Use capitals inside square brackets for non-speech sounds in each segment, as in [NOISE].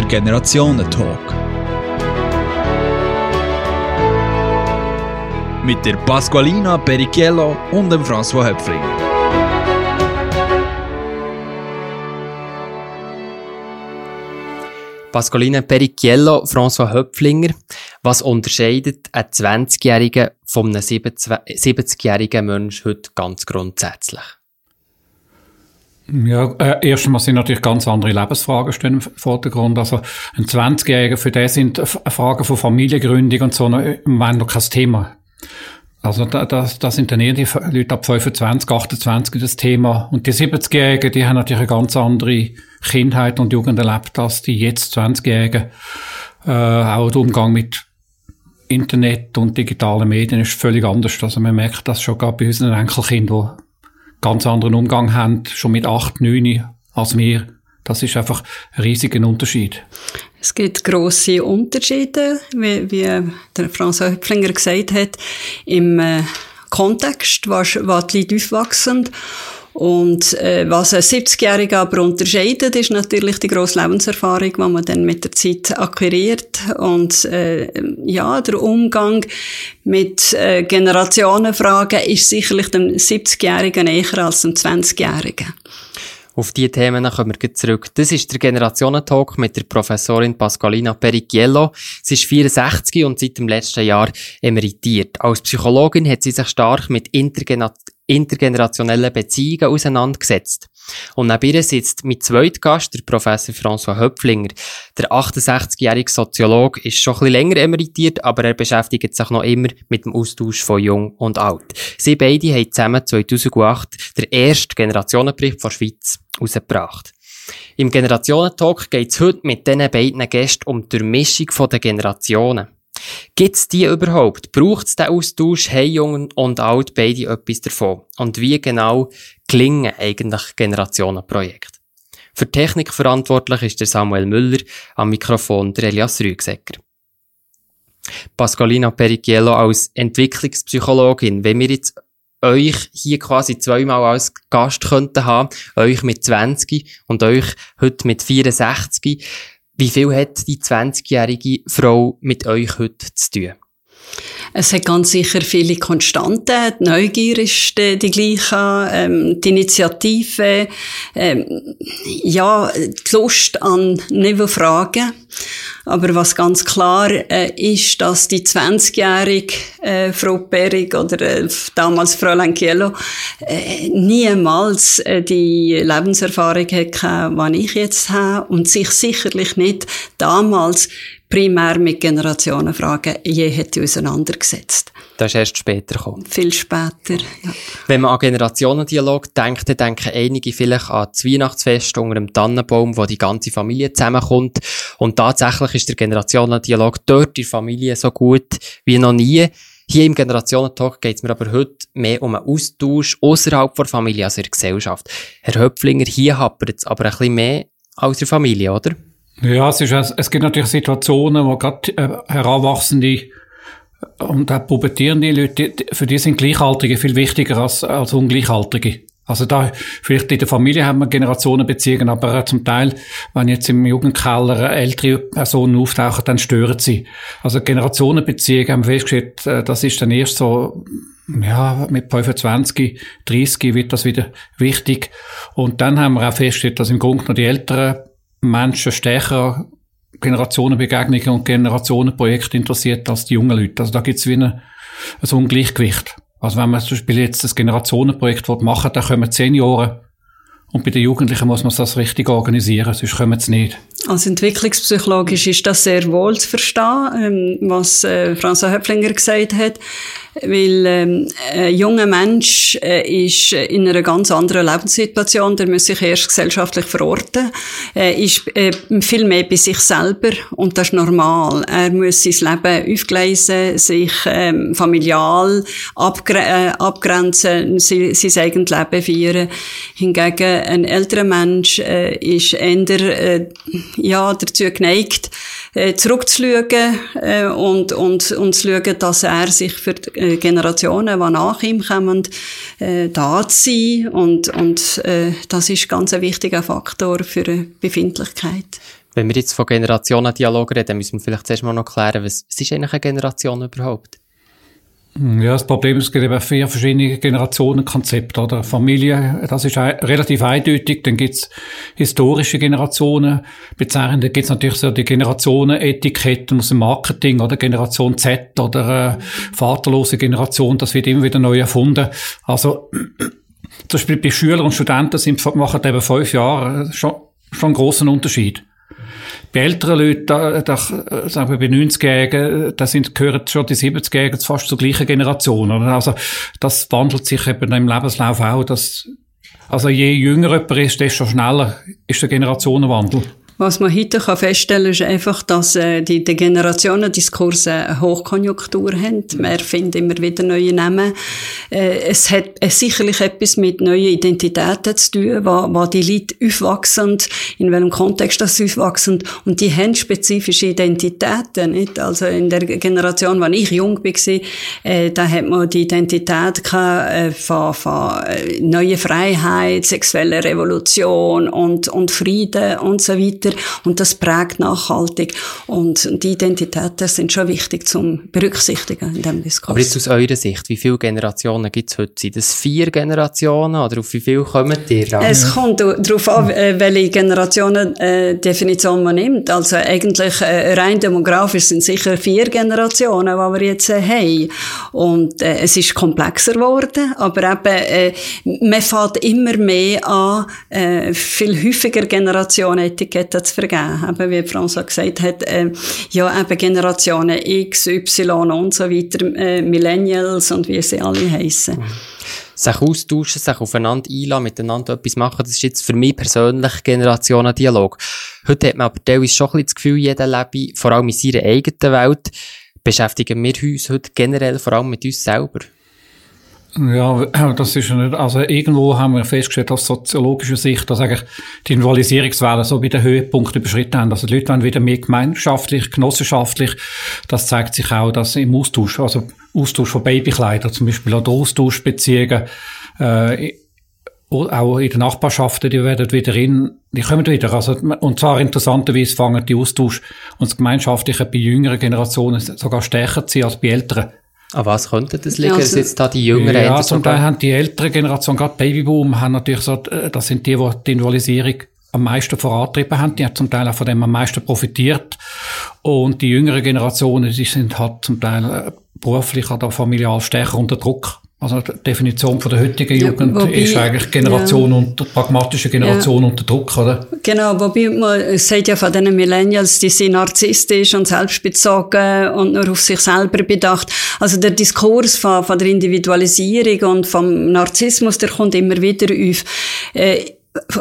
der Generationentalk. Mit der Pasqualina Perichiello und dem François Höpflinger. Pasqualina Perichiello, François Höpflinger. Was unterscheidet einen 20-Jährigen von einem 70-jährigen Menschen heute ganz grundsätzlich? Ja, äh, erstmal sind natürlich ganz andere Lebensfragen stehen im Vordergrund. Also ein 20-Jähriger, für den sind Fragen von Familiengründung und so noch, noch kein Thema. Also da, das, das sind dann eher die Leute ab 25, 28 das Thema. Und die 70-Jährigen, die haben natürlich eine ganz andere Kindheit und Jugend erlebt als die jetzt 20-Jährigen. Äh, auch der Umgang mit Internet und digitalen Medien ist völlig anders. Also man merkt das schon gerade bei unseren Enkelkindern, die ganz anderen Umgang haben, schon mit acht, neun als wir. Das ist einfach ein riesiger Unterschied. Es gibt grosse Unterschiede, wie, wie der Franz Höpflinger gesagt hat, im äh, Kontext, was, was die Leute aufwachsen. Und äh, was ein 70-Jähriger aber unterscheidet, ist natürlich die grosse Lebenserfahrung, die man dann mit der Zeit akquiriert. Und äh, ja, der Umgang mit äh, Generationenfragen ist sicherlich dem 70-Jährigen näher als dem 20-Jährigen. Auf diese Themen kommen wir zurück. Das ist der Generationentalk mit der Professorin Pasqualina Perichiello. Sie ist 64 und seit dem letzten Jahr emeritiert. Als Psychologin hat sie sich stark mit intergener intergenerationellen Beziehungen auseinandergesetzt. Und neben ihr sitzt mein zweiter Gast, der Professor François Höpflinger. Der 68-jährige Soziologe ist schon ein bisschen länger emeritiert, aber er beschäftigt sich noch immer mit dem Austausch von Jung und Alt. Sie beide haben zusammen 2008 den ersten Generationenbericht der Schweiz herausgebracht. Im Generationentalk geht es heute mit diesen beiden Gästen um die Durchmischung der Generationen. Gibt es die überhaupt? Braucht es den Austausch? Hey Jungen und Alt beide etwas davon? Und wie genau klingen eigentlich Generationenprojekte? Für Technik verantwortlich ist der Samuel Müller, am Mikrofon der Elias Rügsecker. Pascalina Perichiello als Entwicklungspsychologin, wenn wir jetzt euch hier quasi zweimal als Gast könnten haben, euch mit 20 und euch heute mit 64, wie viel hat die 20-jährige Frau mit euch heute zu tun? Es hat ganz sicher viele Konstanten. Die Neugier ist die, die gleiche, ähm, die Initiative, ähm, ja, die Lust an neuen Fragen. Aber was ganz klar äh, ist, dass die 20-jährige äh, Frau Perig oder äh, damals Fräulein Kielo äh, niemals äh, die Lebenserfahrung hatte, die ich jetzt habe und sich sicherlich nicht damals primär mit Generationenfragen je hätte auseinandergesetzt. Das ist erst später gekommen. Viel später, ja. Wenn man an Generationendialog denkt, dann denken einige vielleicht an das Weihnachtsfest unter dem Tannenbaum, wo die ganze Familie zusammenkommt. Und tatsächlich ist der Generationendialog dort in der Familie so gut wie noch nie. Hier im Generationentalk geht es mir aber heute mehr um einen Austausch außerhalb der Familie, also der Gesellschaft. Herr Höpflinger, hier hapert es aber ein bisschen mehr als der Familie, oder? Ja, es, ist, es gibt natürlich Situationen, wo gerade äh, Heranwachsende und auch pubertierende Leute, für die sind Gleichaltrige viel wichtiger als, als Ungleichaltrige. Also da, vielleicht in der Familie haben wir Generationenbeziehungen, aber zum Teil, wenn jetzt im Jugendkeller ältere Personen auftauchen, dann stören sie. Also Generationenbeziehungen haben wir festgestellt, äh, das ist dann erst so, ja, mit 25, 30 wird das wieder wichtig. Und dann haben wir auch festgestellt, dass im Grunde noch die älteren Menschen stärker Generationenbegegnungen und Generationenprojekte interessiert als die jungen Leute. Also da gibt es wie ein, ein Ungleichgewicht. Also wenn man zum Beispiel jetzt das Generationenprojekt machen will, dann kommen zehn Jahre und bei den Jugendlichen muss man das richtig organisieren, sonst kommen sie nicht. Also entwicklungspsychologisch ist das sehr wohl zu verstehen, ähm, was äh, Franz Höpflinger gesagt hat, weil ähm, ein junger Mensch äh, ist in einer ganz anderen Lebenssituation, der muss sich erst gesellschaftlich verorten, er ist äh, viel mehr bei sich selber und das ist normal. Er muss sein Leben aufgleisen, sich ähm, familial äh, abgrenzen, sein, sein eigenes Leben führen. Hingegen ein älterer Mensch äh, ist eher äh, ja, dazu geneigt, äh, zurückzuschauen äh, und, und, und zu schauen, dass er sich für die äh, Generationen, die nach ihm kommen, äh, da zu sein. Und, und äh, das ist ganz ein wichtiger Faktor für eine Befindlichkeit. Wenn wir jetzt von Generationendialog reden, müssen wir vielleicht zuerst mal noch klären, was, was ist eigentlich eine Generation überhaupt? Ja, das Problem ist, es gibt eben vier verschiedene Generationenkonzepte, oder? Familie, das ist relativ eindeutig. Dann gibt's historische Generationen bezeichnen. Dann gibt's natürlich so die Generationenetiketten aus dem Marketing, oder? Generation Z oder äh, vaterlose Generation, das wird immer wieder neu erfunden. Also, zum Beispiel bei Schülern und Studenten sind, machen eben fünf Jahre äh, schon, schon einen grossen Unterschied. Bei älteren Leuten, da, da, sagen wir bei 90-Jährigen, da sind, gehören schon die 70-Jährigen fast zur gleichen Generation. Oder? Also, das wandelt sich eben im Lebenslauf auch, dass, also je jünger jemand ist, desto schneller ist der Generationenwandel. Was man heute kann feststellen kann, ist einfach, dass äh, die, die Generationendiskurse eine Hochkonjunktur haben. Man erfindet immer wieder neue Namen. Äh, es hat äh, sicherlich etwas mit neuen Identitäten zu tun, wo, wo die Leute aufwachsen, in welchem Kontext das aufwachsen. Und die haben spezifische Identitäten. Nicht? Also in der Generation, als ich jung war, äh, da hat man die Identität gehabt, äh, von, von äh, neuer Freiheit, sexueller Revolution und, und Frieden und so weiter weiter und das prägt nachhaltig. Und die Identitäten sind schon wichtig zum Berücksichtigen in diesem Diskurs. Aber jetzt aus eurer Sicht, wie viele Generationen gibt es heute? Sind das vier Generationen oder auf wie viele kommen ihr an? Es kommt darauf an, äh, welche Generationendefinition man nimmt. Also eigentlich äh, rein demografisch sind sicher vier Generationen, die wir jetzt äh, haben. Und äh, es ist komplexer geworden, aber eben, man fährt immer mehr an, viel häufiger Generationenetiketten zu vergeben. Eben, wie François gesagt hat, äh, ja, eben Generationen X, Y und so weiter, äh, Millennials und wie sie alle heißen. Mhm. Sich austauschen, sich aufeinander einladen, miteinander etwas machen, das ist jetzt für mich persönlich Generationendialog. Heute hat man aber teilweise schon ein das Gefühl, jeder lebe vor allem in seiner eigenen Welt. Beschäftigen wir uns heute generell vor allem mit uns selber? Ja, das ist nicht, also irgendwo haben wir festgestellt aus soziologischer Sicht, dass eigentlich die Individualisierungswelle so bei den Höhepunkten überschritten haben. Also die Leute werden wieder mehr gemeinschaftlich, genossenschaftlich. Das zeigt sich auch, dass im Austausch, also Austausch von Babykleidern zum Beispiel oder Austauschbeziehungen, äh, auch in den Nachbarschaften, die werden wieder in, die kommen wieder. Also, und zwar interessanterweise fangen die Austausch und das Gemeinschaftliche bei jüngeren Generationen sogar stärker zu sein als bei älteren. An was könnte das liegen? Also, jetzt da die Jüngeren Ja, zum Teil haben die ältere Generation, gerade Babyboom, haben natürlich so, äh, das sind die, die die Individualisierung am meisten vorantrieben haben. Die haben zum Teil auch von dem am meisten profitiert. Und die jüngere Generationen, die sind halt zum Teil äh, beruflich oder familial stärker unter Druck. Also die Definition von der heutigen Jugend ja, wobei, ist eigentlich Generation ja. unter, pragmatische Generation ja. unter Druck, oder? Genau, wobei man sagt ja von den Millennials, die sind narzisstisch und selbstbezogen und nur auf sich selber bedacht. Also der Diskurs von, von der Individualisierung und vom Narzissmus, der kommt immer wieder auf. Äh,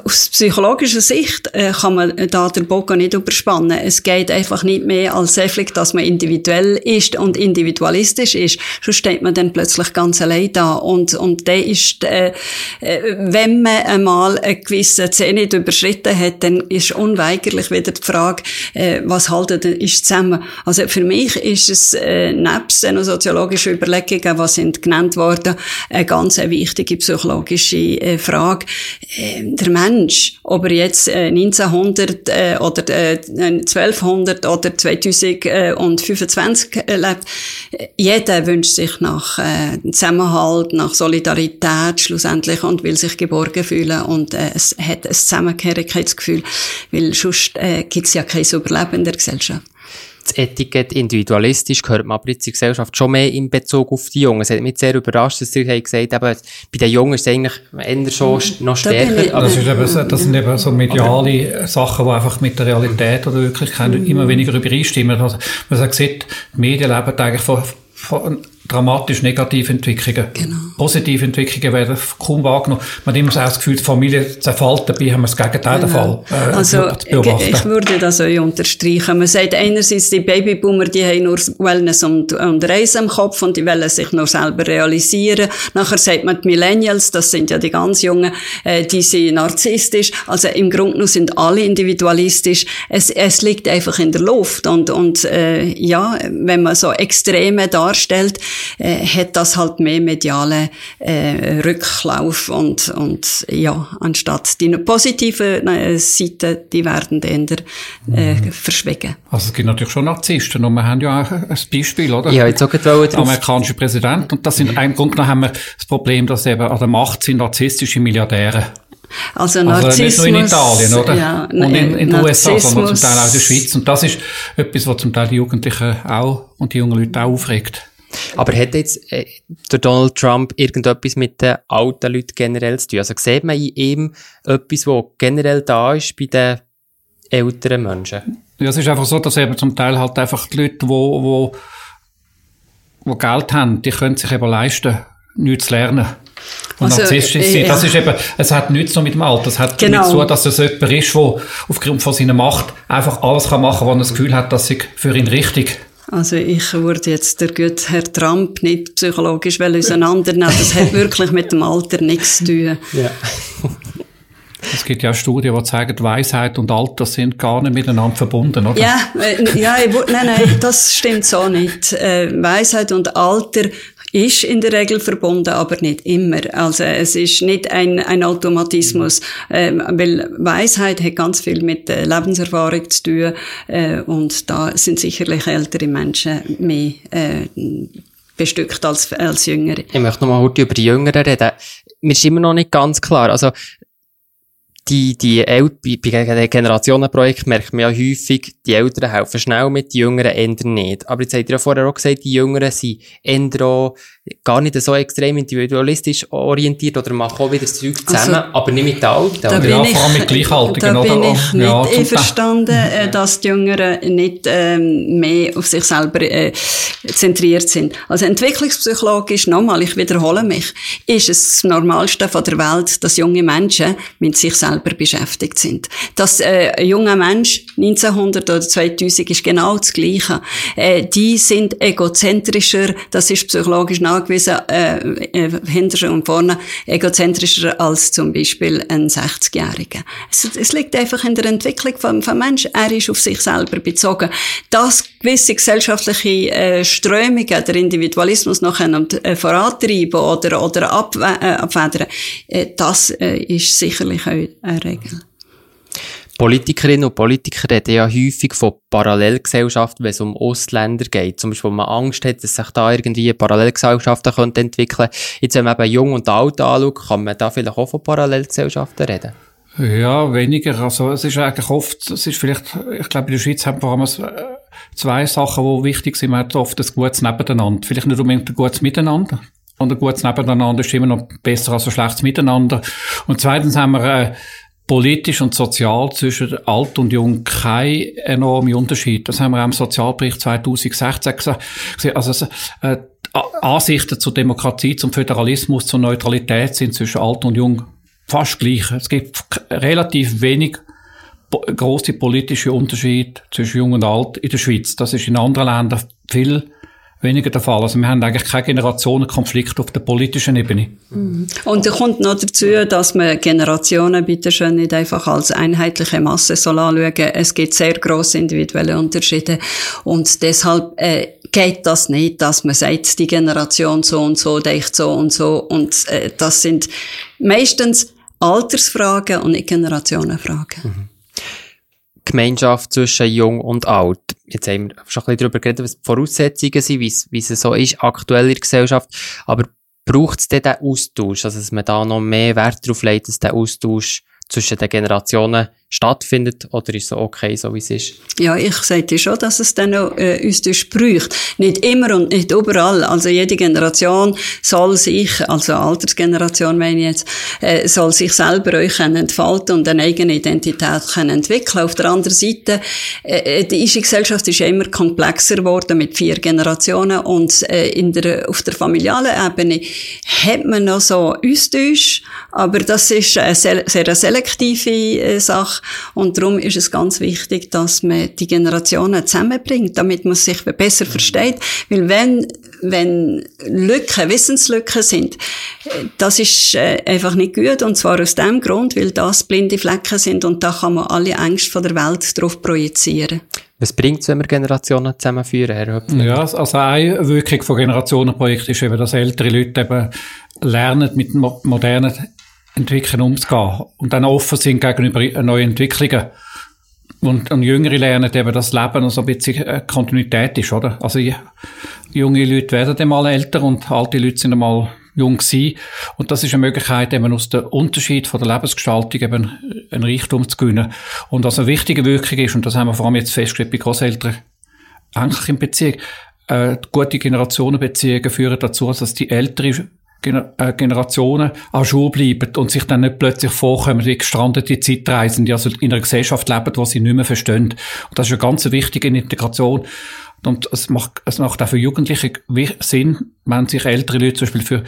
aus psychologischer Sicht äh, kann man da den Bogen nicht überspannen. Es geht einfach nicht mehr als einfach, dass man individuell ist und individualistisch ist. Sonst steht man dann plötzlich ganz allein da. Und, und der ist, äh, äh, wenn man einmal eine gewisse Zenit überschritten hat, dann ist unweigerlich wieder die Frage, äh, was haltet ist zusammen. Also für mich ist es, äh, nebst den soziologischen Überlegungen, was sind genannt worden, eine ganz wichtige psychologische äh, Frage. Äh, der Mensch, ob er jetzt äh, 1900 äh, oder äh, 1200 oder 2025 äh, lebt, jeder wünscht sich nach äh, Zusammenhalt, nach Solidarität schlussendlich und will sich geborgen fühlen und äh, es hat ein Zusammengehörigkeitsgefühl, weil sonst äh, gibt es ja kein Überleben in der Gesellschaft das Etikett individualistisch gehört man aber jetzt in der Gesellschaft schon mehr in Bezug auf die Jungen. Es hat mich sehr überrascht, dass Sie gesagt haben, bei den Jungen ist es eigentlich eher schon noch stärker. Das, ist eben, das sind eben so mediale Sachen, die einfach mit der Realität oder Wirklichkeit immer weniger übereinstimmen. Also, man sagt, die Medien leben eigentlich von, von dramatisch negative Entwicklungen. Genau. Positive Entwicklungen werden kaum wahrgenommen. Man hat immer so das Gefühl, die Familie zerfällt, dabei haben wir das Gegenteil der Fall. Äh, also, ich würde das auch unterstreichen. Man sagt einerseits, die Babyboomer, die haben nur Wellness und, und Reisen im Kopf und die wollen sich nur selber realisieren. Nachher sagt man, die Millennials, das sind ja die ganz Jungen, äh, die sind narzisstisch. Also im Grunde genommen sind alle individualistisch. Es, es liegt einfach in der Luft und, und äh, ja, wenn man so Extreme darstellt, äh, hat das halt mehr mediale äh, Rücklauf und, und ja, anstatt die positiven äh, Seiten, die werden dann äh, mhm. verschwiegen. Also es gibt natürlich schon Narzissten und wir haben ja auch ein Beispiel, oder? Ja, jetzt auch Der amerikanische Präsident und das sind, im Grunde genommen haben wir das Problem, dass eben an der Macht sind narzisstische Milliardäre. Also, Narzissmus, also nicht nur in Italien, oder? Ja, und in, in den USA, sondern zum Teil auch in der Schweiz. Und das ist etwas, was zum Teil die Jugendlichen auch und die jungen Leute auch aufregt. Aber hat jetzt äh, der Donald Trump irgendetwas mit den alten Leuten generell zu tun? Also sieht man in ihm etwas, was generell da ist bei den älteren Menschen? Ja, es ist einfach so, dass eben zum Teil halt einfach die Leute, die wo, wo, wo Geld haben, die können sich eben leisten, nichts zu lernen. Und also, narzisstisch sein, ja. das ist eben, es hat nichts so mit dem Alter. Es hat genau. damit zu dass es jemand ist, der aufgrund von seiner Macht einfach alles kann machen kann, wo er das Gefühl hat, dass sie für ihn richtig also ich würde jetzt der gute Herr Trump nicht psychologisch auseinandernehmen. Das hat wirklich mit dem Alter nichts zu tun. Ja. Es gibt ja Studien, die zeigen, Weisheit und Alter sind gar nicht miteinander verbunden, oder? Ja, äh, ja ich, nein, nein, das stimmt so nicht. Äh, Weisheit und Alter ist in der Regel verbunden, aber nicht immer. Also es ist nicht ein, ein Automatismus, ähm, weil Weisheit hat ganz viel mit äh, Lebenserfahrung zu tun äh, und da sind sicherlich ältere Menschen mehr äh, bestückt als, als Jüngere. Ich möchte noch mal heute über die Jüngeren reden. Mir ist immer noch nicht ganz klar, also die, die El bei, bei Generationenprojekt merkt man ja häufig, die Älteren helfen schnell mit, die Jüngeren ändern nicht. Aber jetzt habt ihr ja vorher auch gesagt, die Jüngeren sind ändern gar nicht so extrem individualistisch orientiert oder machen auch wieder das Zeug zusammen, also, aber nicht mit den Alten. Da bin ja, ich, vor allem mit Gleichaltigen. Da bin ich nicht ja, einverstanden, [LAUGHS] äh, dass die Jüngeren nicht ähm, mehr auf sich selber äh, zentriert sind. Also entwicklungspsychologisch, nochmal, ich wiederhole mich, ist es das Normalste von der Welt, dass junge Menschen mit sich selber beschäftigt sind. Dass äh, ein junger Mensch 1900 oder 2000 ist genau das Gleiche. Äh, die sind egozentrischer, das ist psychologisch nach angewiesen, äh, äh, hinter und vorne egozentrischer als zum Beispiel ein 60-Jähriger. Es, es, liegt einfach in der Entwicklung vom, vom Menschen. Er ist auf sich selber bezogen. Dass gewisse gesellschaftliche äh, Strömungen, der Individualismus noch äh, vorantreiben oder, oder äh, abfedern, äh, das äh, ist sicherlich eine Regel. Politikerinnen und Politiker reden ja häufig von Parallelgesellschaften, wenn es um Ausländer geht. Zum Beispiel, wenn man Angst hat, dass sich da irgendwie Parallelgesellschaften könnte entwickeln Jetzt, wenn man eben Jung und Alt anschaut, kann man da vielleicht auch von Parallelgesellschaften reden? Ja, weniger. Also, es ist eigentlich oft, es ist vielleicht, ich glaube, in der Schweiz haben wir zwei Sachen, die wichtig sind. Man hat oft ein gutes Nebeneinander. Vielleicht nicht unbedingt ein gutes Miteinander. Und ein gutes Nebeneinander ist immer noch besser als ein schlechtes Miteinander. Und zweitens haben wir, äh, politisch und sozial zwischen alt und jung kein enormer Unterschied. Das haben wir auch im Sozialbericht 2016 gesagt. Also, äh, Ansichten zur Demokratie, zum Föderalismus, zur Neutralität sind zwischen alt und jung fast gleich. Es gibt relativ wenig große politische Unterschiede zwischen jung und alt in der Schweiz. Das ist in anderen Ländern viel weniger der Fall. Also wir haben eigentlich keine Generationenkonflikt auf der politischen Ebene. Mhm. Und da kommt noch dazu, dass man Generationen bitte schön nicht einfach als einheitliche Masse soll anschauen. Es gibt sehr grosse individuelle Unterschiede und deshalb äh, geht das nicht, dass man sagt, die Generation so und so denkt so und so und äh, das sind meistens Altersfragen und nicht Generationenfragen. Mhm. Gemeinschaft zwischen Jung und Alt. Jetzt haben wir schon ein bisschen darüber geredet, was die Voraussetzungen sind, wie es, so ist aktuell in der Gesellschaft. Aber braucht es denn den Austausch? Also, dass man da noch mehr Wert darauf legt, dass der Austausch zwischen den Generationen stattfindet oder ist es okay, so wie es ist? Ja, ich sagte schon, dass es dann noch äh, uns bräuchte. Nicht immer und nicht überall. Also jede Generation soll sich, also Altersgeneration meine ich jetzt, äh, soll sich selber euch entfalten und eine eigene Identität können entwickeln. Auf der anderen Seite, äh, die Gesellschaft ist immer komplexer geworden mit vier Generationen und äh, in der, auf der familialen Ebene hat man noch so Austausch, aber das ist eine sehr, sehr selektive äh, Und darum ist es ganz wichtig, dass man die Generationen zusammenbringt, damit man sich besser versteht, weil wenn wenn Lücken, Wissenslücken sind, das ist äh, einfach nicht gut und zwar aus dem Grund, weil das blinde Flecken sind und da kann man alle Ängste von der Welt drauf projizieren. Was bringt es, wenn wir Generationen zusammenführen, Herr Höpfner? Ja, also eine Wirkung von Generationenprojekten ist eben, dass ältere Leute eben lernen, mit modernen Entwicklungen umzugehen und dann offen sind gegenüber neuen Entwicklungen. Und, und Jüngere lernen eben, dass Leben noch so ein bisschen äh, Kontinuität ist, oder? Also junge Leute werden dann mal älter und alte Leute sind einmal jung gewesen. Und das ist eine Möglichkeit, eben aus dem Unterschied von der Lebensgestaltung eben einen Reichtum zu gewinnen. Und was eine wichtige Wirkung ist, und das haben wir vor allem jetzt festgestellt bei Großeltern, eigentlich in Beziehung, äh, gute Generationenbeziehungen führen dazu, dass die ältere äh, Generationen an Schule bleiben und sich dann nicht plötzlich vorkommen wie gestrandete Zeitreisen, die also in einer Gesellschaft leben, die sie nicht mehr verstehen. Und das ist eine ganz wichtige Integration. Und es macht, es macht auch für Jugendliche Sinn, wenn sich ältere Leute zum Beispiel für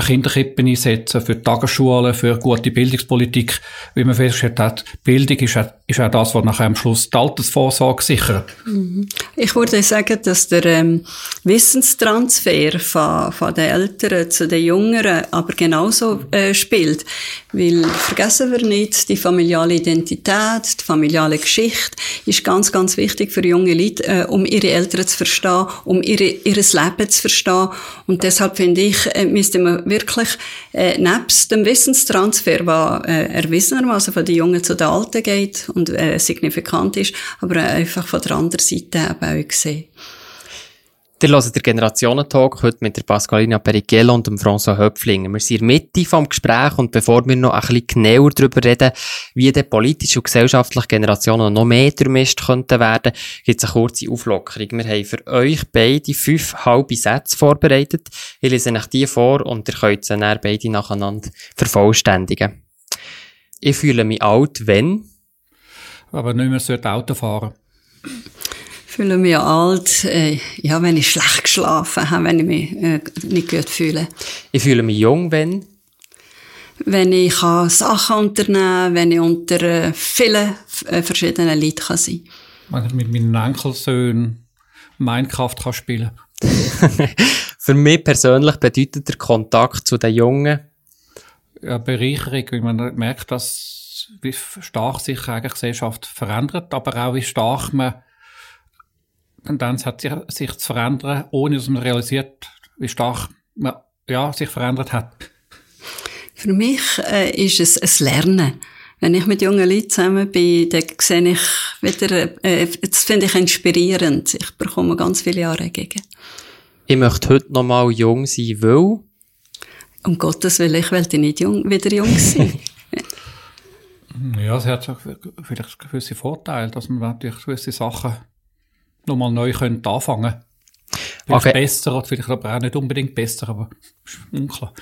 Kinderkippen einsetzen, für Tagesschulen, für gute Bildungspolitik. Wie man festgestellt hat, Bildung ist auch, ist auch das, was nachher am Schluss die Altersvorsorge sichert. Mhm. Ich würde sagen, dass der ähm, Wissenstransfer von, von den Älteren zu den Jüngeren aber genauso äh, spielt. Weil, vergessen wir nicht, die familiale Identität, die familiale Geschichte ist ganz, ganz wichtig für junge Leute, äh, um ihre Eltern zu verstehen, um ihre, ihres Leben zu verstehen. Und deshalb finde ich, äh, müsste man wirklich, äh, nebst dem Wissenstransfer, der äh, erwiesenermaßen von den Jungen zu den Alten geht und äh, signifikant ist, aber einfach von der anderen Seite eben auch gesehen. Ihr hört den Generationentalk heute mit der Pascalina Perichello und dem François Höpflinger. Wir sind in Mitte vom Gespräch und bevor wir noch ein bisschen genauer darüber reden, wie die politische und gesellschaftliche Generationen noch mehr durchmischt könnten werden, gibt es eine kurze Auflockerung. Wir haben für euch beide fünf halbe Sätze vorbereitet. Ich lese euch die vor und ihr könnt sie dann beide nacheinander vervollständigen. Ich fühle mich alt, wenn... Aber nicht mehr Auto fahren. Fühle mich alt, äh, ja, wenn ich schlecht geschlafen habe, wenn ich mich äh, nicht gut fühle. Ich fühle mich jung, wenn? Wenn ich kann Sachen unternehmen wenn ich unter äh, vielen äh, verschiedenen Leuten kann sein. Wenn ich mit meinen Enkelsöhnen Minecraft kann spielen. [LAUGHS] Für mich persönlich bedeutet der Kontakt zu den Jungen ja, Bereicherung, weil man merkt, dass wie stark sich eigentlich Gesellschaft verändert, aber auch wie stark man Tendenz hat, sich, sich zu verändern, ohne dass man realisiert, wie stark man ja, sich verändert hat. Für mich äh, ist es ein Lernen. Wenn ich mit jungen Leuten zusammen bin, dann sehe ich wieder, äh, das finde ich inspirierend. Ich bekomme ganz viele Jahre entgegen. Ich möchte heute noch mal jung sein, weil? Um Gottes Willen, ich will nicht jung, wieder jung sein. [LAUGHS] ja, es hat vielleicht gewisse Vorteile, dass man natürlich gewisse Sachen nochmal neu können anfangen Vielleicht okay. besser oder vielleicht aber auch nicht unbedingt besser, aber ist unklar.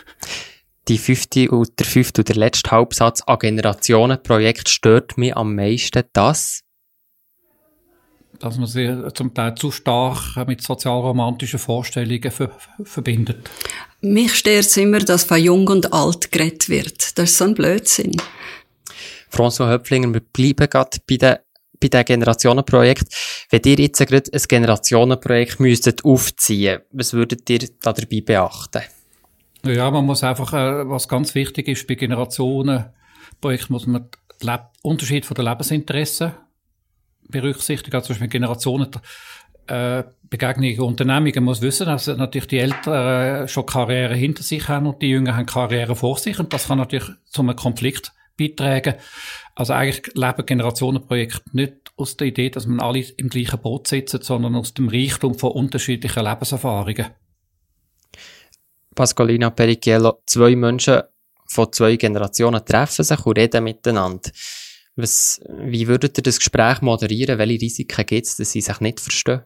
Die fünfte und der fünfte und der letzte Hauptsatz an Generationenprojekt stört mich am meisten das, dass man sie zum Teil zu stark mit sozialromantischen Vorstellungen ver verbindet. Mich stört es immer, dass von jung und alt geredet wird. Das ist so ein Blödsinn. François Höpflinger, wir bleiben gerade bei den bei diesem Generationenprojekt. Wenn ihr jetzt gerade ein Generationenprojekt müsstet aufziehen, was würdet ihr da dabei beachten? Ja, man muss einfach, äh, was ganz wichtig ist bei Generationenprojekten, muss man den Unterschied von den Lebensinteressen berücksichtigen. Also Beispiel Generationen, äh, Begegnungen Unternehmungen muss wissen, dass natürlich die Älteren äh, schon Karriere hinter sich haben und die Jüngeren haben Karriere vor sich und das kann natürlich zu einem Konflikt beitragen. Also eigentlich leben Generationenprojekte nicht aus der Idee, dass man alle im gleichen Boot sitzen, sondern aus dem Reichtum von unterschiedlichen Lebenserfahrungen. Pascalina Pericchiello, zwei Menschen von zwei Generationen treffen sich und reden miteinander. Was, wie würdet ihr das Gespräch moderieren? Welche Risiken gibt es, dass sie sich nicht verstehen?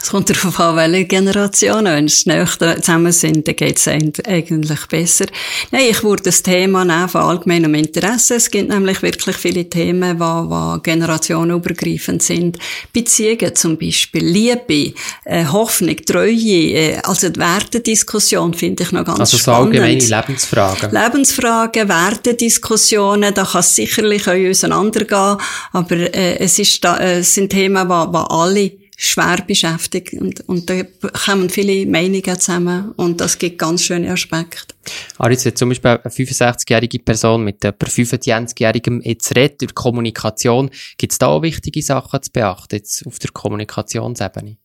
Es kommt darauf an, welche Generationen. Wenn sie näher zusammen sind, dann geht es eigentlich besser. Nein, ich würde das Thema nehmen von allgemeinem Interesse. Es gibt nämlich wirklich viele Themen, die, die generationenübergreifend sind. Beziehungen zum Beispiel, Liebe, äh, Hoffnung, Treue, äh, also die Wertediskussion finde ich noch ganz also spannend. Also so allgemeine Lebensfragen. Lebensfragen, Wertediskussionen, da kann es sicherlich auch auseinandergehen, aber äh, es, ist da, äh, es sind Themen, die alle schwer beschäftigt und, und da kommen viele Meinungen zusammen und das gibt ganz schöne Aspekte. Aris, wenn zum Beispiel eine 65-jährige Person mit etwa 25-jährigem jetzt redet über Kommunikation, gibt es da auch wichtige Sachen zu beachten, jetzt auf der Kommunikationsebene?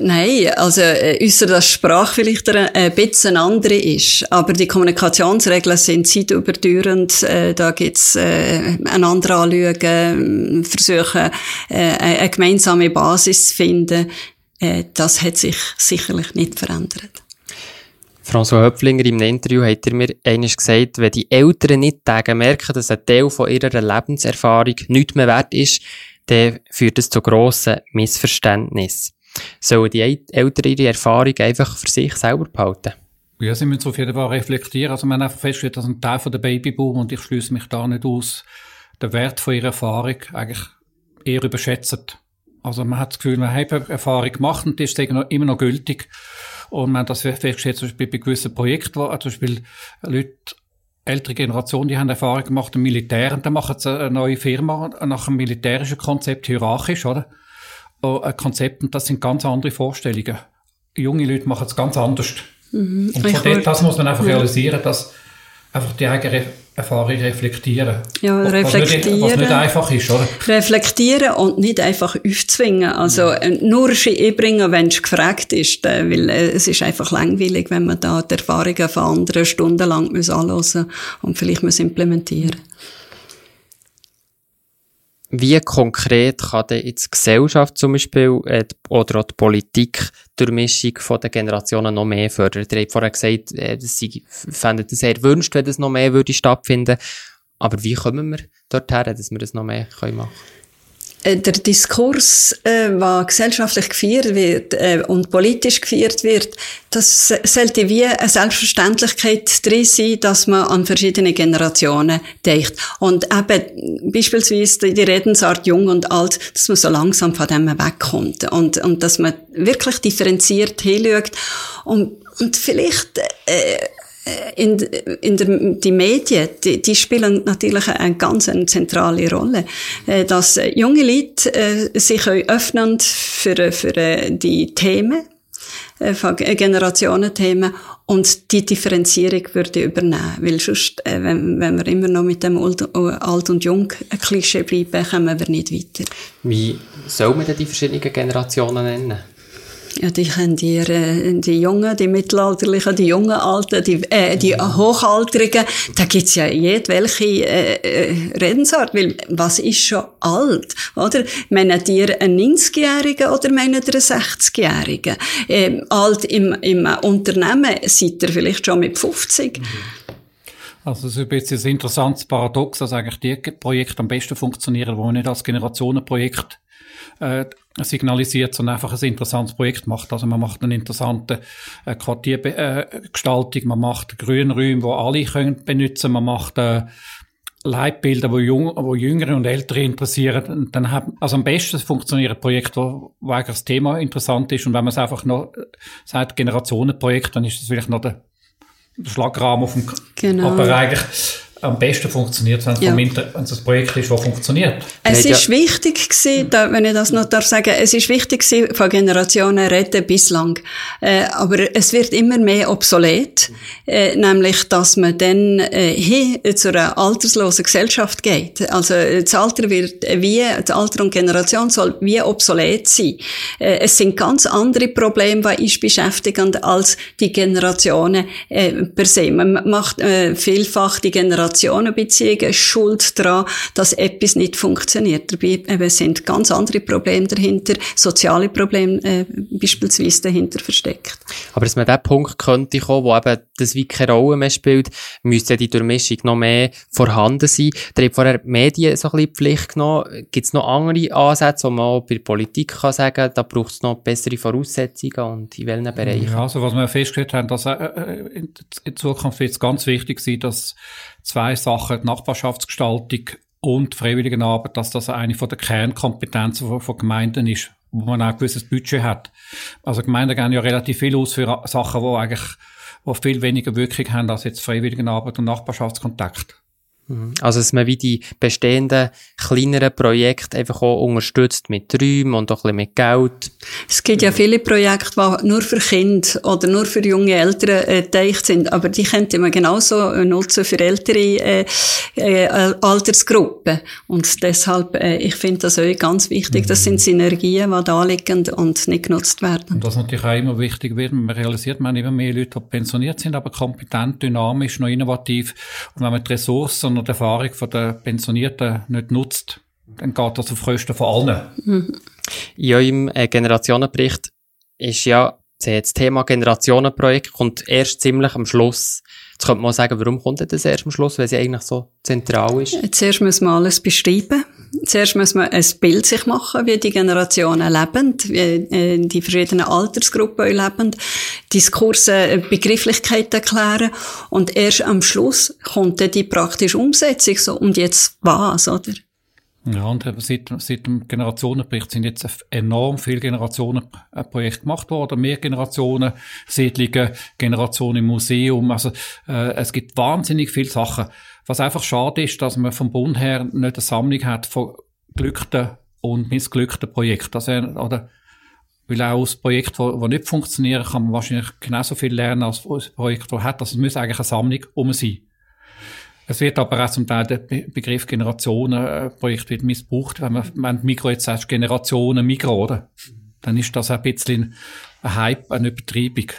Nein, also äh, äußer dass Sprache vielleicht ein, bisschen andere ist, aber die Kommunikationsregeln sind zeitüberdauernd. Äh, da gibt's äh, einander anschauen, versuchen äh, eine gemeinsame Basis zu finden. Äh, das hat sich sicherlich nicht verändert. François Höpflinger, im Interview hat er mir eines gesagt, wenn die Eltern nicht merken, dass ein Teil von ihrer Lebenserfahrung nicht mehr wert ist, dann führt es zu grossen Missverständnissen sollen die Eltern ihre Erfahrung einfach für sich selber behalten? Ja, sie müssen auf jeden Fall reflektieren. Also, man einfach festgestellt, dass ein Teil von der Babyboom, und ich schließe mich da nicht aus, den Wert von ihrer Erfahrung eigentlich eher überschätzt. Also, man hat das Gefühl, man hat Erfahrung gemacht und die ist immer noch gültig. Und man hat das festgestellt, zum Beispiel bei gewissen Projekten, wo zum Beispiel Leute, ältere Generationen, die haben Erfahrung gemacht im Militär und dann machen sie eine neue Firma nach einem militärischen Konzept hierarchisch, oder? Ein Konzept und das sind ganz andere Vorstellungen. Junge Leute machen es ganz anders. Mhm. Und von dort, das muss man einfach ja. realisieren, dass einfach die eigene Erfahrung reflektieren. Ja, reflektieren. Was nicht, was nicht einfach ist, oder? Reflektieren und nicht einfach aufzwingen. Also, ja. Äh, nur einbringen, wenn es gefragt ist, äh, weil äh, es ist einfach langweilig, wenn man da die Erfahrungen von anderen stundenlang anhören muss und vielleicht muss implementieren wie konkret kann denn jetzt die Gesellschaft zum Beispiel äh, oder auch die Politik durch Mischung von den Generationen noch mehr fördern? Ihr habt vorher gesagt, äh, sie fänden es sehr wünscht, wenn das noch mehr würde stattfinden. Aber wie kommen wir dorthin, dass wir das noch mehr können machen können? Äh, der Diskurs, äh, was gesellschaftlich gefeiert wird äh, und politisch gefeiert wird, das sollte wie eine Selbstverständlichkeit drin sein, dass man an verschiedene Generationen denkt. Und eben beispielsweise die Redensart Jung und Alt, dass man so langsam von dem wegkommt und, und dass man wirklich differenziert hinschaut und, und vielleicht äh, in, in der, die Medien, die, die spielen natürlich eine ganz eine zentrale Rolle. Äh, dass junge Leute äh, sich öffnen für, für die Themen, von Generationenthemen und die Differenzierung würde übernehmen. Weil sonst, wenn, wenn wir immer noch mit dem Alt und Jung Klischee bleiben, kommen wir nicht weiter. Wie soll man denn die verschiedenen Generationen nennen? Ja, die haben die, äh, die Jungen, die Mittelalterlichen, die jungen Alten, die, äh, die Hochaltrigen. Da gibt's ja jedwelche äh, äh, Redensart, weil was ist schon alt, oder? Meinen ihr einen 90-Jährigen oder meinen ihr einen 60-Jährigen? Ähm, alt im, im Unternehmen seid ihr vielleicht schon mit 50. Mhm. Also es ist jetzt ein interessantes Paradox, dass eigentlich die Projekte am besten funktionieren, wo nicht als Generationenprojekt äh, signalisiert, sondern einfach ein interessantes Projekt macht. Also man macht eine interessante äh, Quartiergestaltung, man macht Grünräume, wo alle können benutzen, man macht äh, Leitbilder, wo, jung, wo Jüngere und Ältere interessieren. Und dann haben, also am besten funktioniert ein Projekt, wo, wo eigentlich das Thema interessant ist. Und wenn man es einfach noch äh, sagt, Generationenprojekt, dann ist das vielleicht noch der, der Schlagrahmen auf dem, genau. aber eigentlich, am besten funktioniert, wenn es ja. ein Projekt ist, das funktioniert. Es ist wichtig gewesen, da, wenn ich das noch darf sagen, es ist wichtig gewesen, von Generationen reden bislang. Äh, aber es wird immer mehr obsolet, äh, nämlich, dass man dann äh, hin zu einer alterslosen Gesellschaft geht. Also das Alter wird wie, das Alter und Generation soll wie obsolet sein. Äh, es sind ganz andere Probleme, die uns beschäftigen, als die Generationen äh, per se. Man macht äh, vielfach die Generationen Generationenbeziehungen schuld daran, dass etwas nicht funktioniert. Dabei eben sind ganz andere Probleme dahinter, soziale Probleme äh, beispielsweise dahinter versteckt. Aber dass man diesen Punkt könnte kommen, wo eben das wie keine Rolle mehr spielt, müsste die Durchmischung noch mehr vorhanden sein. Der hat vorher die Medien so ein bisschen Pflicht genommen. Gibt es noch andere Ansätze, wo man auch bei der Politik kann sagen, da braucht es noch bessere Voraussetzungen und in welchen Bereichen? Ja, also was wir festgestellt haben, dass äh, in Zukunft wird es ganz wichtig sein, dass zwei Sachen, die Nachbarschaftsgestaltung und Freiwilligenarbeit, dass das eine von der Kernkompetenzen von, von Gemeinden ist, wo man auch ein gewisses Budget hat. Also Gemeinden gehen ja relativ viel aus für Sachen, die eigentlich wo viel weniger Wirkung haben als jetzt Freiwilligenarbeit und Nachbarschaftskontakt. Mhm. Also, dass man wie die bestehenden kleineren Projekte einfach auch unterstützt mit Räumen und auch ein bisschen mit Geld. Es gibt ja viele Projekte, die nur für Kinder oder nur für junge Eltern äh, gedacht sind, aber die könnte man genauso nutzen für ältere äh, äh, Altersgruppen. Und deshalb, äh, ich finde das auch ganz wichtig. Das sind Synergien, die da liegen und nicht genutzt werden. Und das natürlich auch immer wichtig wird. Man realisiert, man immer mehr Leute, die pensioniert sind, aber kompetent, dynamisch, noch innovativ. Und wenn man die Ressourcen und die Erfahrung der Pensionierten nicht nutzt, dann geht das auf Kosten von allen. Mhm. In eurem äh, Generationenbericht ist ja das Thema Generationenprojekt kommt erst ziemlich am Schluss. Jetzt könnte man sagen, warum kommt das erst am Schluss, weil es eigentlich so zentral ist? Zuerst muss man alles beschreiben. Zuerst muss man ein Bild sich machen, wie die Generationen leben, wie äh, die verschiedenen Altersgruppen leben, Diskurse, äh, Begrifflichkeiten erklären und erst am Schluss kommt dann die praktische Umsetzung so, und jetzt was, oder? Ja, und seit, seit dem Generationenbericht sind jetzt enorm viele Generationenprojekte gemacht worden. Mehr Generationen, Siedlungen, Generationen im Museum. Also, äh, es gibt wahnsinnig viele Sachen. Was einfach schade ist, dass man vom Bund her nicht eine Sammlung hat von glückten und missglückten Projekten. Also, oder, weil auch aus Projekten, die nicht funktionieren, kann man wahrscheinlich genauso viel lernen als aus Projekten, die hat. Also, es muss eigentlich eine Sammlung um sein. Es wird aber auch zum Teil der Begriff Generationenprojekt wird missbraucht. Wenn man, wenn Mikro jetzt sagt, Generationen Mikro, oder? Dann ist das ein bisschen ein Hype, eine Übertreibung.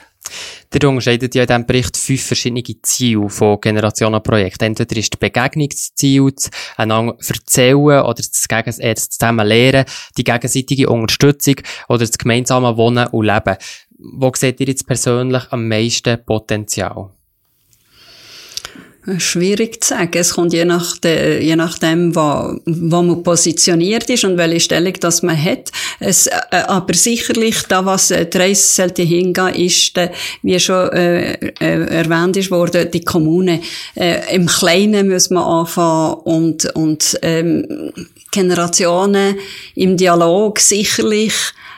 Der unterscheidet ja in diesem Bericht fünf verschiedene Ziele von Generationenprojekten. Entweder ist das Begegnungsziel, das einander erzählen oder das, Gegen äh, das die gegenseitige Unterstützung oder das gemeinsame Wohnen und Leben. Wo seht ihr jetzt persönlich am meisten Potenzial? Schwierig zu sagen. Es kommt je, nach de, je nachdem, wo, wo man positioniert ist und welche Stellung das man hat. Es, äh, aber sicherlich, da was äh, die Reise sollte hingehen, ist, äh, wie schon äh, äh, erwähnt ist worden, die Kommune. Äh, Im Kleinen muss man anfangen und, und ähm, Generationen im Dialog sicherlich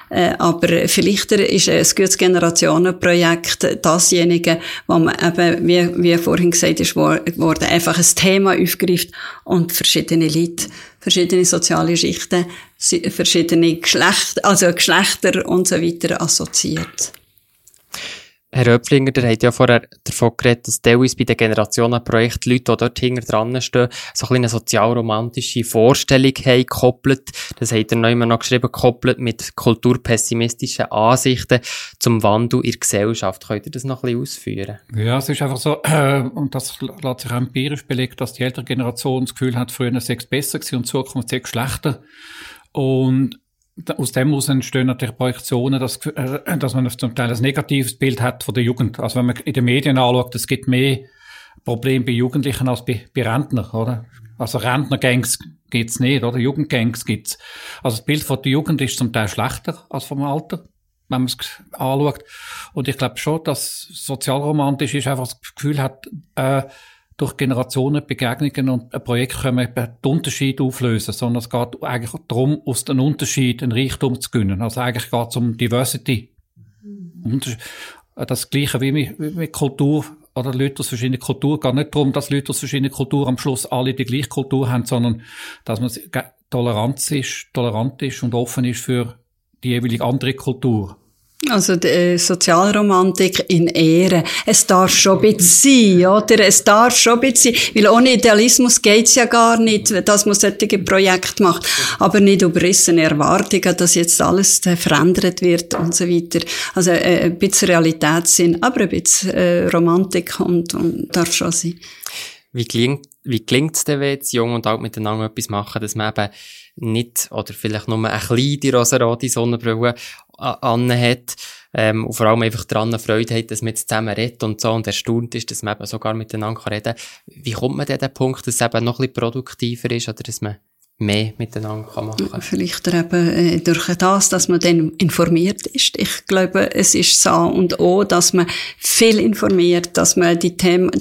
äh, aber vielleicht ist ein gutes Generationenprojekt dasjenige, wo man eben, wie, wie vorhin gesagt ist, worden, einfach ein Thema aufgreift und verschiedene Leute, verschiedene soziale Schichten, verschiedene Geschlechter, also Geschlechter und so weiter assoziiert. Herr Öpflinger, der hat ja vorher davon geredet, dass teilweise bei den Generationenprojekten Leute, die dort hinter dran stehen, so ein eine sozialromantische Vorstellung haben gekoppelt. Das hat er noch immer noch geschrieben, gekoppelt mit kulturpessimistischen Ansichten zum Wandel in der Gesellschaft. Könnt ihr das noch ein bisschen ausführen? Ja, es ist einfach so, äh, und das lässt sich empirisch belegen, dass die ältere Generation das Gefühl hat, früher sechs besser gewesen und Zukunft sechs schlechter. Und aus dem heraus entstehen natürlich Projektionen, dass, äh, dass man zum Teil ein negatives Bild hat von der Jugend. Also wenn man in den Medien anschaut, es gibt mehr Probleme bei Jugendlichen als bei, bei Rentnern, oder? Also Rentnergangs gibt's nicht, oder? Jugendgangs gibt's. Also das Bild von der Jugend ist zum Teil schlechter als vom Alter, wenn man es anschaut. Und ich glaube schon, dass sozialromantisch ist, einfach das Gefühl hat, äh, durch Generationen Begegnungen und ein Projekt können wir den Unterschied auflösen, sondern es geht eigentlich darum, aus dem Unterschied einen Reichtum zu gewinnen. Also eigentlich geht es um Diversity. Das Gleiche wie mit, mit Kultur oder Leute aus verschiedenen Kulturen. Es geht nicht darum, dass Leute aus verschiedenen Kulturen am Schluss alle die gleiche Kultur haben, sondern dass man tolerant ist, tolerant ist und offen ist für die jeweilige andere Kultur. Also die äh, Sozialromantik in Ehre. Es darf schon ein bisschen sein, oder? Es darf schon ein bisschen sein. Weil ohne Idealismus geht's ja gar nicht, dass man solche Projekte macht. Aber nicht überrissene Erwartungen, dass jetzt alles äh, verändert wird und so weiter. Also äh, ein bisschen Realitätssinn, aber ein bisschen Romantik und, und darf schon sein. Wie gelingt, wie gelingt es denn, wenn jetzt jung und alt miteinander etwas machen, dass man eben nicht, oder vielleicht nur eine kleine rosarote Sonnenbrille anhat, ähm, und vor allem einfach daran Freude hat, dass man jetzt zusammen redet und so und erstaunt ist, dass man eben sogar miteinander reden kann. Wie kommt man denn an den Punkt, dass es eben noch ein bisschen produktiver ist oder dass man mehr miteinander kann machen kann. Vielleicht eben äh, durch das, dass man dann informiert ist. Ich glaube, es ist so und auch, dass man viel informiert, dass man die Themen,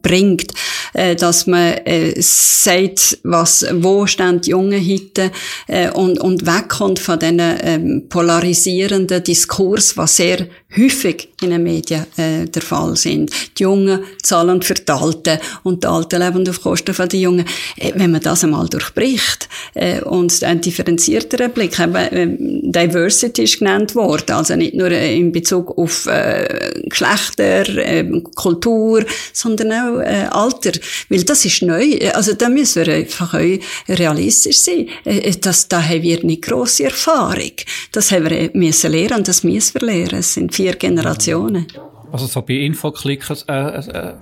bringt, äh, dass man äh, sagt, was, wo stehen die Jungen heute äh, und, und wegkommt von diesen ähm, polarisierenden Diskurs, was sehr häufig in den Medien äh, der Fall sind. Die Jungen zahlen für die Alten und die Alten leben auf Kosten von den Jungen. Äh, wenn man das einmal durchbricht äh, und einen differenzierteren Blick, eben, äh, Diversity ist genannt worden, also nicht nur äh, in Bezug auf äh, Geschlechter, äh, Kultur, sondern auch äh, Alter, weil das ist neu. Also da müssen wir einfach auch realistisch sein. Äh, das, da haben wir nicht grosse Erfahrung. Das haben wir müssen lernen, das müssen wir lernen. Es sind vier Generationen. Also so bei Infoklickers äh, äh,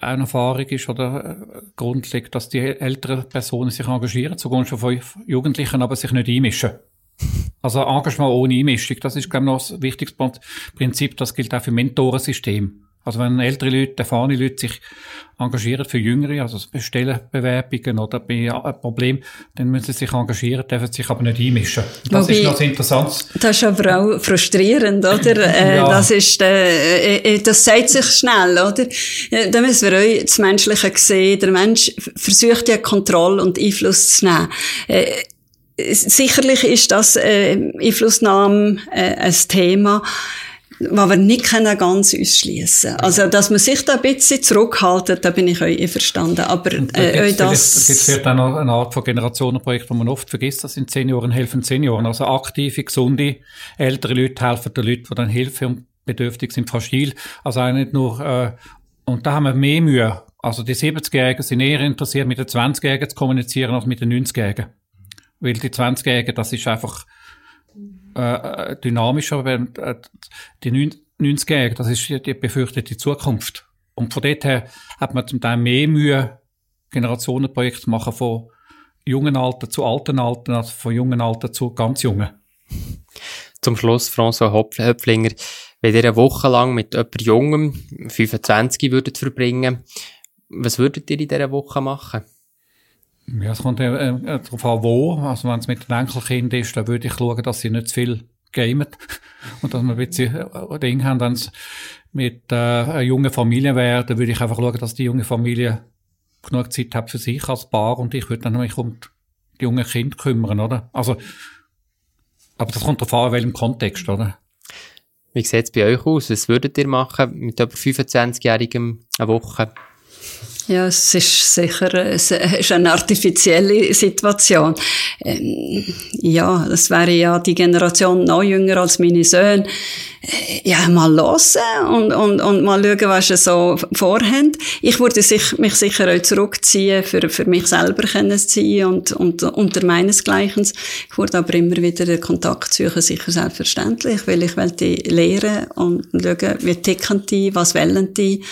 eine Erfahrung ist oder äh, grundlegend, dass die älteren Personen sich engagieren zugunsten von Jugendlichen, aber sich nicht einmischen. [LAUGHS] Also Engagement ohne Einmischung, das ist glaube ich noch ein wichtiges Prinzip, das gilt auch für Mentorensystem. Also wenn ältere Leute, erfahrene Leute sich engagieren für Jüngere, also bestellen Bewerbungen oder bei einem Problem, dann müssen sie sich engagieren, dürfen sich aber nicht einmischen. Das Wobei, ist noch interessant. Das ist aber auch frustrierend, oder? [LAUGHS] Äh, ja. Das ist, äh, äh, das sagt sich schnell, oder? Äh, da müssen wir auch das Menschliche sehen. Der Mensch versucht ja Kontrolle und Einfluss zu nehmen. Äh, sicherlich ist das äh, Einflussnahme äh, ein Thema was wir nicht können ganz ausschließen Also, dass man sich da ein bisschen zurückhaltet, da bin ich euch einverstanden. Aber äh, das... Es gibt vielleicht auch noch eine Art von Generationenprojekt, wo man oft vergisst, das sind Senioren helfen Senioren. Also aktive, gesunde, ältere Leute helfen den Leuten, die dann Hilfe und bedürftig sind, fragil. Also auch nicht nur... Äh, und da haben wir mehr Mühe. Also die 70-Jährigen sind eher interessiert, mit den 20-Jährigen zu kommunizieren, als mit den 90-Jährigen. Weil die 20-Jährigen, das ist einfach äh, dynamischer, weil äh, die 90er, das ist die befürchtete Zukunft. Und von dort her hat man zum Teil mehr Mühe, Generationenprojekte zu machen von jungen Alten zu alten Alten, als von jungen Alten zu ganz jungen. Zum Schluss, François Höpflinger, wenn ihr eine Woche lang mit jemand Jungem, 25, würdet verbringen, was würdet ihr in dieser Woche machen? Ja, es kommt äh, äh, darauf an, wo. Also wenn es mit den Enkelkindern ist, dann würde ich schauen, dass sie nicht zu viel gamen [LAUGHS] und dass wir ein bisschen äh, Ding haben. Wenn es mit äh, einer jungen Familie wäre, dann würde ich einfach schauen, dass die junge Familie genug Zeit hat für sich als Paar und ich würde dann mich um die jungen Kinder kümmern, oder? Also, aber das kommt darauf an, in welchem Kontext, oder? Wie sieht es bei euch aus? Was würdet ihr machen mit über 25-Jährigem eine Woche? Ja, es ist sicher es ist eine artifizielle Situation. Ähm, ja, das wäre ja die Generation noch jünger als meine Söhne. Äh, ja, mal hören und, und, und mal schauen, was sie so vorhaben. Ich würde mich sicher auch zurückziehen, für, für mich selber kennenzuziehen und, und unter meinesgleichen. Ich würde aber immer wieder den Kontakt suchen, sicher selbstverständlich, weil ich will die lehren und schauen, wie ticken die, was wollen die.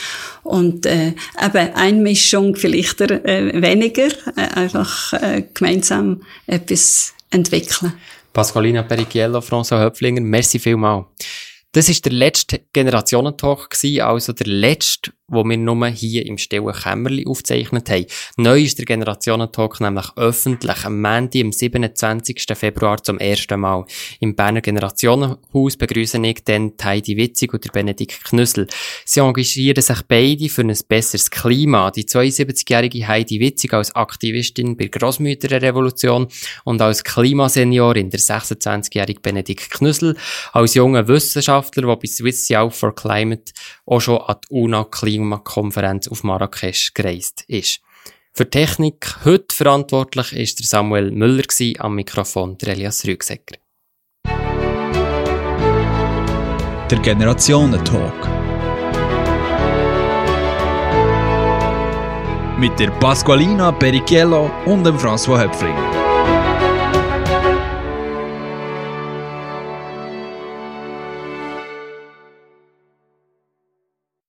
Und äh, eben Einmischung vielleicht äh, weniger, äh, einfach äh, gemeinsam etwas entwickeln. Pasqualina Perichiello, François Höpflinger, merci vielmals. Das ist der letzte Generationentalk also der letzte, wo wir nur hier im stillen Kämmerli aufgezeichnet haben. Neu ist der Generationentalk nämlich öffentlich am Montag, am 27. Februar zum ersten Mal. Im Berner Generationenhaus begrüße ich dann Heidi Witzig und der Benedikt Knüssel. Sie engagieren sich beide für ein besseres Klima. Die 72-jährige Heidi Witzig als Aktivistin bei Grossmütterrevolution und als Klimaseniorin der 26-jährige Benedikt Knüssel als junger Wissenschaftler, der bei Swiss Youth for Climate auch schon an die UNA Klimakonferenz auf Marrakesch gereist ist. Für Technik heute verantwortlich ist Samuel Müller am Mikrofon der Elias Rügsecker. Der Generationentalk. Mit der Pasqualina Perichiello und dem François Höpfling.